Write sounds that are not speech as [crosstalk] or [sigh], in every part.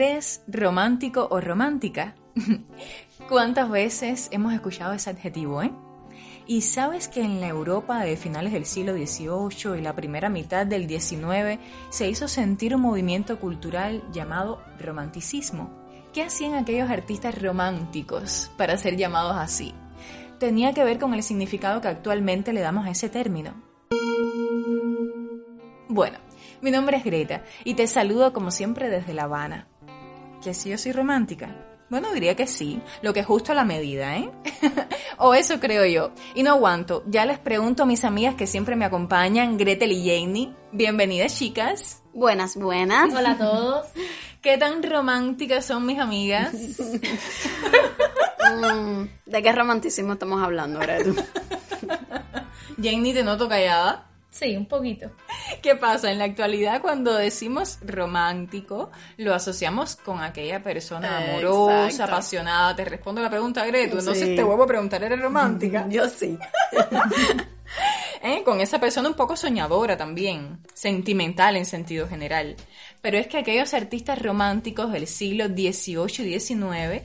¿Eres romántico o romántica? [laughs] ¿Cuántas veces hemos escuchado ese adjetivo, eh? Y sabes que en la Europa de finales del siglo XVIII y la primera mitad del XIX se hizo sentir un movimiento cultural llamado romanticismo. ¿Qué hacían aquellos artistas románticos para ser llamados así? Tenía que ver con el significado que actualmente le damos a ese término. Bueno, mi nombre es Greta y te saludo como siempre desde La Habana. ¿Que si yo soy romántica? Bueno, diría que sí, lo que es justo a la medida, ¿eh? [laughs] o eso creo yo. Y no aguanto, ya les pregunto a mis amigas que siempre me acompañan, Gretel y Janie. Bienvenidas, chicas. Buenas, buenas. Hola a todos. [laughs] ¿Qué tan románticas son mis amigas? [laughs] Mm, ¿De qué romanticismo estamos hablando, Gretel? Janie, te noto callada. Sí, un poquito. ¿Qué pasa? En la actualidad, cuando decimos romántico, lo asociamos con aquella persona amorosa, Exacto. apasionada. Te respondo la pregunta, Gretu. Entonces Sí. te vuelvo a preguntar, ¿eres romántica? [laughs] Yo sí. [laughs] ¿Eh? Con esa persona un poco soñadora también, sentimental en sentido general. Pero es que aquellos artistas románticos del siglo XVIII y XIX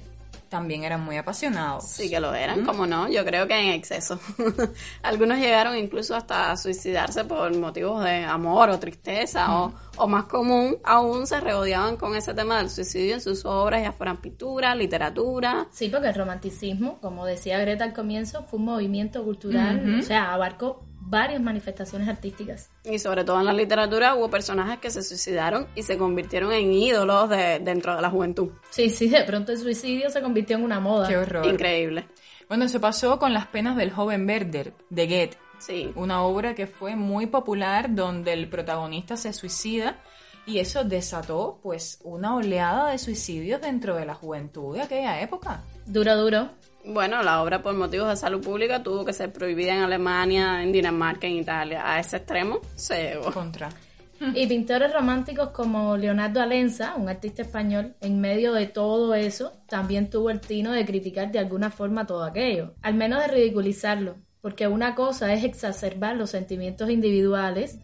también eran muy apasionados. Sí que lo eran, como no, yo creo que en exceso. [laughs] Algunos llegaron incluso hasta a suicidarse por motivos de amor o tristeza, o, o más común, aún se regodeaban con ese tema del suicidio en sus obras, ya fueran pintura, literatura. Sí, porque el romanticismo, como decía Greta al comienzo, fue un movimiento cultural, o sea, abarcó varias manifestaciones artísticas. Y sobre todo en la literatura hubo personajes que se suicidaron y se convirtieron en ídolos de, dentro de la juventud. Sí, sí, de pronto el suicidio se convirtió en una moda. Qué horror. Increíble. Bueno, eso pasó con Las penas del joven Werder, de Goethe. Sí. Una obra que fue muy popular donde el protagonista se suicida y eso desató pues una oleada de suicidios dentro de la juventud de aquella época. Duro, duro. Bueno, la obra por motivos de salud pública tuvo que ser prohibida en Alemania, en Dinamarca, en Italia. A ese extremo se llegó. Contra. [laughs] Y pintores románticos como Leonardo Alenza, un artista español, en medio de todo eso, también tuvo el tino de criticar de alguna forma todo aquello, al menos de ridiculizarlo, porque una cosa es exacerbar los sentimientos individuales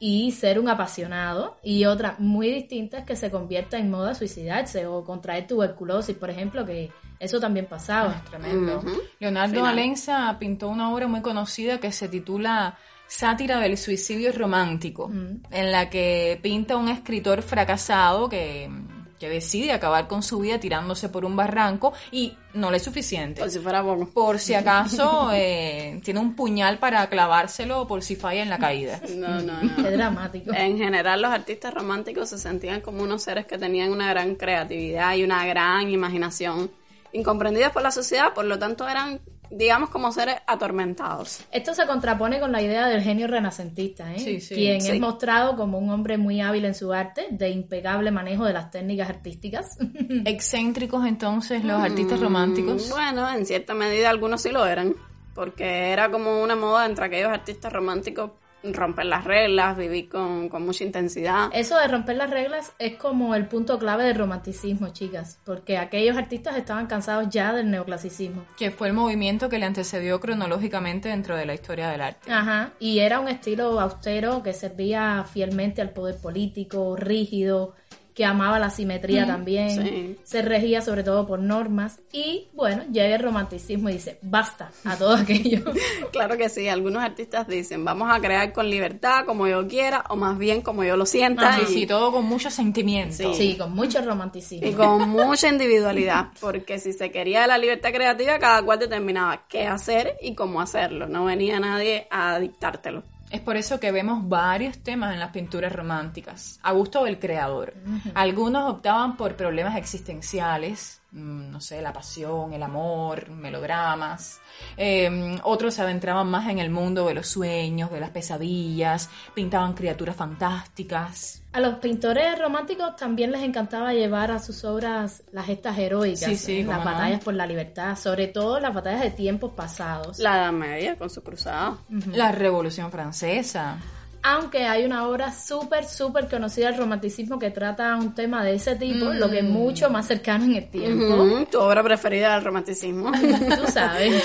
y ser un apasionado, y otra muy distinta es que se convierta en moda suicidarse o contraer tuberculosis, por ejemplo, que eso también pasaba. Tremendo. Ujú. Leonardo Final. Alenza pintó una obra muy conocida que se titula Sátira del suicidio romántico, en la que pinta un escritor fracasado que, que decide acabar con su vida tirándose por un barranco y no le es suficiente. Por si fuera poco. Por si acaso [laughs] eh, tiene un puñal para clavárselo por si falla en la caída. No, no, no. [laughs] Qué dramático. En general, los artistas románticos se sentían como unos seres que tenían una gran creatividad y una gran imaginación, incomprendidas por la sociedad, por lo tanto eran, digamos, como seres atormentados. Esto se contrapone con la idea del genio renacentista, ¿eh? Sí, sí. quien Sí. es mostrado como un hombre muy hábil en su arte, de impecable manejo de las técnicas artísticas. [laughs] Excéntricos entonces los artistas románticos. Mm, Bueno, en cierta medida algunos sí lo eran, porque era como una moda entre aquellos artistas románticos romper las reglas, vivir con, con mucha intensidad. Eso de romper las reglas es como el punto clave del romanticismo, chicas, porque aquellos artistas estaban cansados ya del neoclasicismo. que fue el movimiento que le antecedió cronológicamente dentro de la historia del arte. Ajá, y era un estilo austero que servía fielmente al poder político, rígido, que amaba la simetría también, sí. se regía sobre todo por normas y bueno, llega el romanticismo y dice, basta a todo aquello. [laughs] Claro que sí, algunos artistas dicen, vamos a crear con libertad, como yo quiera, o más bien como yo lo sienta, Sí, y, sí, todo con mucho sentimiento. Sí. sí, con mucho y romanticismo. con [laughs] mucha individualidad, porque si se quería la libertad creativa, cada cual determinaba qué hacer y cómo hacerlo, no venía nadie a dictártelo. Es por eso que vemos varios temas en las pinturas románticas, a gusto del creador. Algunos optaban por problemas existenciales, no sé, la pasión, el amor, melodramas. Eh, otros se adentraban más en el mundo de los sueños, de las pesadillas, pintaban criaturas fantásticas. A los pintores románticos también les encantaba llevar a sus obras las gestas heroicas, Sí, sí, ¿eh? las no. batallas por la libertad, sobre todo las batallas de tiempos pasados. La Edad Media con su cruzada. La Revolución Francesa. Aunque hay una obra súper, súper conocida del romanticismo que trata un tema de ese tipo, lo que es mucho más cercano en el tiempo. Tu obra preferida del romanticismo. [laughs] Tú sabes.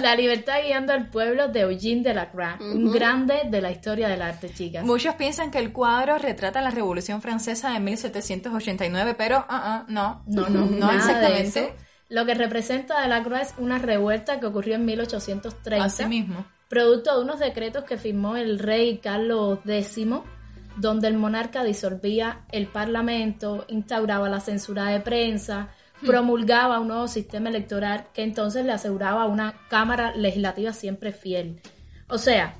La libertad guiando al pueblo de Eugene Delacroix, un grande de la historia del arte, chicas. Muchos piensan que el cuadro retrata la Revolución Francesa de 1789, pero ah, ah, no. No, no, [laughs] no nada de exactamente. eso. Lo que representa Delacroix es una revuelta que ocurrió en 1830. Así mismo. Producto de unos decretos que firmó el rey Carlos X, donde el monarca disolvía el parlamento, instauraba la censura de prensa, promulgaba un nuevo sistema electoral que entonces le aseguraba una cámara legislativa siempre fiel. O sea,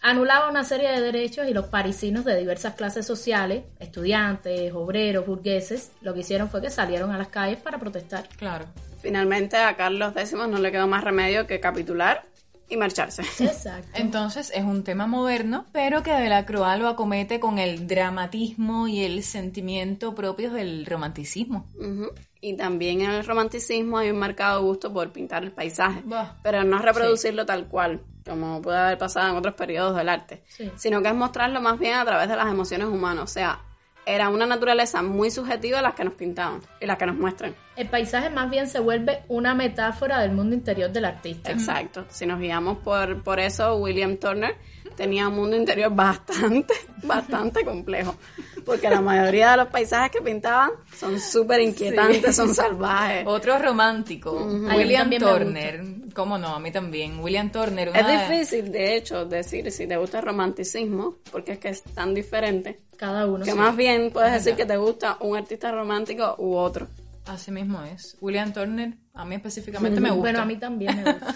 anulaba una serie de derechos y los parisinos de diversas clases sociales, estudiantes, obreros, burgueses, lo que hicieron fue que salieron a las calles para protestar. Claro. Finalmente a Carlos X no le quedó más remedio que capitular y marcharse. Exacto. Entonces es un tema moderno, pero que Delacroix lo acomete con el dramatismo y el sentimiento propios del romanticismo. Ujú. Y también en el romanticismo hay un marcado gusto por pintar el paisaje, Bah. pero no es reproducirlo tal cual, como puede haber pasado en otros periodos del arte, Sí. sino que es mostrarlo más bien a través de las emociones humanas, o sea, era una naturaleza muy subjetiva las que nos pintaban y las que nos muestran. El paisaje más bien se vuelve una metáfora del mundo interior del artista. Exacto. Si nos guiamos por, por eso, William Turner tenía un mundo interior bastante, [laughs] bastante complejo. Porque la mayoría de los paisajes que pintaban son súper inquietantes, son salvajes. Otro romántico, A mí William Turner. ¿Cómo no? A mí también. William Turner. Es difícil, de hecho, decir si te gusta el romanticismo, porque es que es tan diferente, Cada uno. que sí. más bien puedes decir que te gusta un artista romántico u otro. Así mismo es. William Turner, a mí específicamente me gusta. Bueno, a mí también me gusta.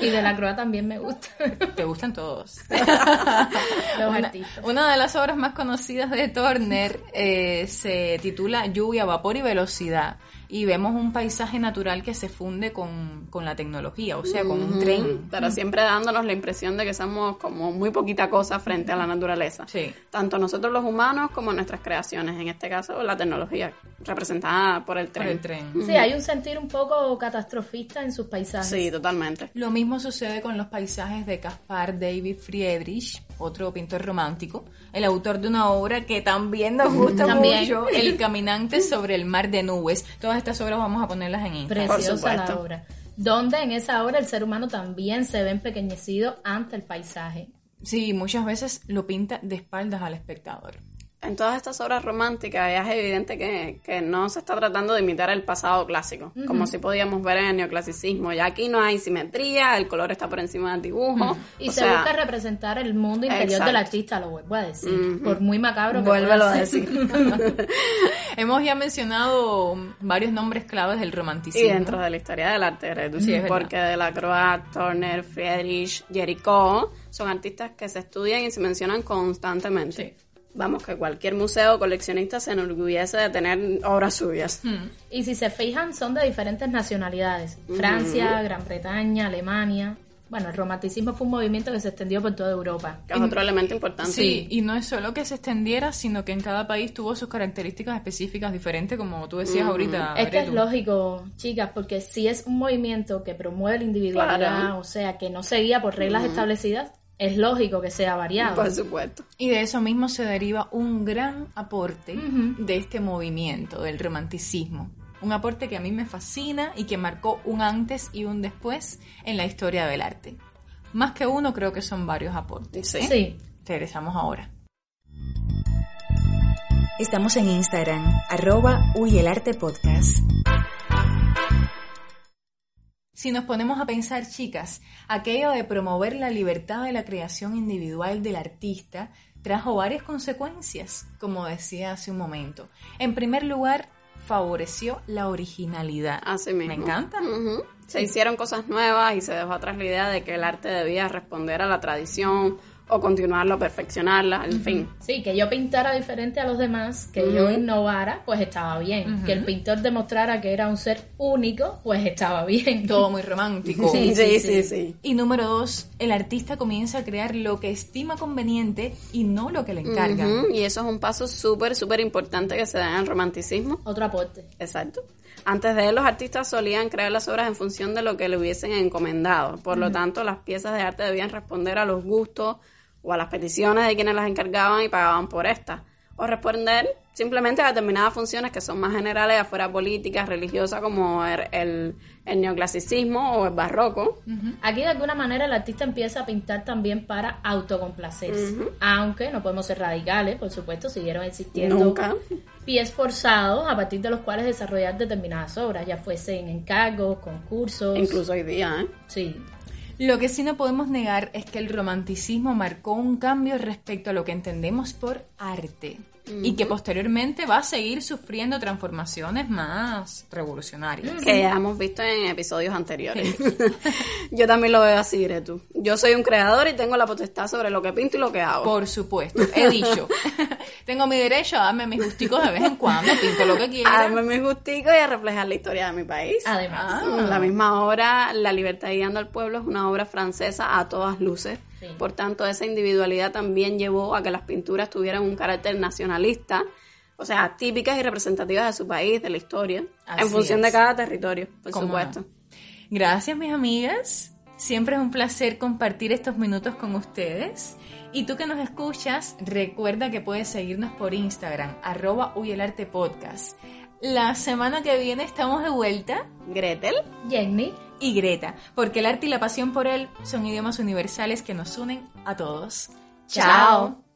[laughs] y de la Croa también me gusta. Te gustan todos. [laughs] Los Una, artistas. una de las obras más conocidas de Turner eh, se titula Lluvia, Vapor y Velocidad. Y vemos un paisaje natural que se funde con, con la tecnología, o sea, con un tren. Pero siempre dándonos la impresión de que somos como muy poquita cosa frente a la naturaleza. Sí. Tanto nosotros los humanos como nuestras creaciones, en este caso la tecnología, representada por el Por tren. el tren. Sí, hay un sentir un poco catastrofista en sus paisajes. Sí, totalmente. Lo mismo sucede con los paisajes de Caspar David Friedrich, otro pintor romántico, el autor de una obra que también nos gusta También. mucho, El [laughs] caminante sobre el mar de nubes. Todas estas obras vamos a ponerlas en Instagram. Preciosa la obra. Donde en esa obra el ser humano también se ve empequeñecido ante el paisaje. Sí, muchas veces lo pinta de espaldas al espectador. En todas estas obras románticas ya es evidente que, que no se está tratando de imitar el pasado clásico, como si podíamos ver en el neoclasicismo. Ya aquí no hay simetría, el color está por encima del dibujo. Y o se sea, busca representar el mundo interior Exacto. del artista, lo vuelvo a decir. Por muy macabro que Vuélvelo a decir. [laughs] Hemos ya mencionado varios nombres claves del romanticismo. Y dentro de la historia del arte, Redu, Sí, es verdad. porque Delacroix, Turner, Friedrich, Jericho son artistas que se estudian y se mencionan constantemente. Sí. Vamos, que cualquier museo o coleccionista se enorgullece de tener obras suyas. Y si se fijan, son de diferentes nacionalidades. Francia, Gran Bretaña, Alemania. Bueno, el romanticismo fue un movimiento que se extendió por toda Europa. Que es otro elemento importante. Sí, y no es solo que se extendiera, sino que en cada país tuvo sus características específicas diferentes, como tú decías ahorita. Es que es lógico, chicas, porque si es un movimiento que promueve la individualidad, Claro. o sea, que no se guía por reglas establecidas, es lógico que sea variado. Por supuesto. Y de eso mismo se deriva un gran aporte de este movimiento, del romanticismo. Un aporte que a mí me fascina y que marcó un antes y un después en la historia del arte. Más que uno, creo que son varios aportes. Sí. Sí. Regresamos ahora. Estamos en Instagram, arroba Podcast. Si nos ponemos a pensar, chicas, aquello de promover la libertad de la creación individual del artista trajo varias consecuencias, como decía hace un momento. En primer lugar, favoreció la originalidad. Así mismo. Me encanta. Se hicieron cosas nuevas y se dejó atrás la idea de que el arte debía responder a la tradición o continuarla o perfeccionarla, en fin. Sí, que yo pintara diferente a los demás, que yo innovara, pues estaba bien. Que el pintor demostrara que era un ser único, pues estaba bien. [laughs] Todo muy romántico. Sí, sí, sí, sí. Y número dos, el artista comienza a crear lo que estima conveniente y no lo que le encargan. Ujú, Y eso es un paso súper, súper importante que se da en el romanticismo. Otro aporte. Exacto. Antes de él, los artistas solían crear las obras en función de lo que le hubiesen encomendado. Por lo tanto, las piezas de arte debían responder a los gustos o a las peticiones de quienes las encargaban y pagaban por estas. O responder simplemente a determinadas funciones que son más generales, afuera políticas, religiosas, como el, el- el neoclasicismo o el barroco. Aquí de alguna manera el artista empieza a pintar también para autocomplacerse. Aunque no podemos ser radicales, por supuesto, siguieron existiendo Nunca. pies forzados a partir de los cuales desarrollar determinadas obras, ya fuesen encargos, concursos. Incluso hoy día, ¿eh? Sí. Lo que sí no podemos negar es que el romanticismo marcó un cambio respecto a lo que entendemos por arte y que posteriormente va a seguir sufriendo transformaciones más revolucionarias. que ya hemos visto en episodios anteriores. [laughs] Yo también lo veo así, tú. Yo soy un creador y tengo la potestad sobre lo que pinto y lo que hago. Por supuesto, he dicho. [laughs] Tengo mi derecho a darme mis gusticos de vez en cuando, pinto lo que [laughs] A quiera. darme mis gusticos y a reflejar la historia de mi país. Además. La misma obra, La libertad guiando al pueblo, es una obra francesa a todas luces. Sí. Por tanto, esa individualidad también llevó a que las pinturas tuvieran un carácter nacionalista, o sea, típicas y representativas de su país, de la historia, Así en función es. de cada territorio, por ¿Cómo supuesto. no? Gracias, mis amigas. Siempre es un placer compartir estos minutos con ustedes. Y tú que nos escuchas, recuerda que puedes seguirnos por Instagram, arroba Podcast. La semana que viene estamos de vuelta Gretel. Jenny. Y Greta, porque el arte y la pasión por él son idiomas universales que nos unen a todos. Chao.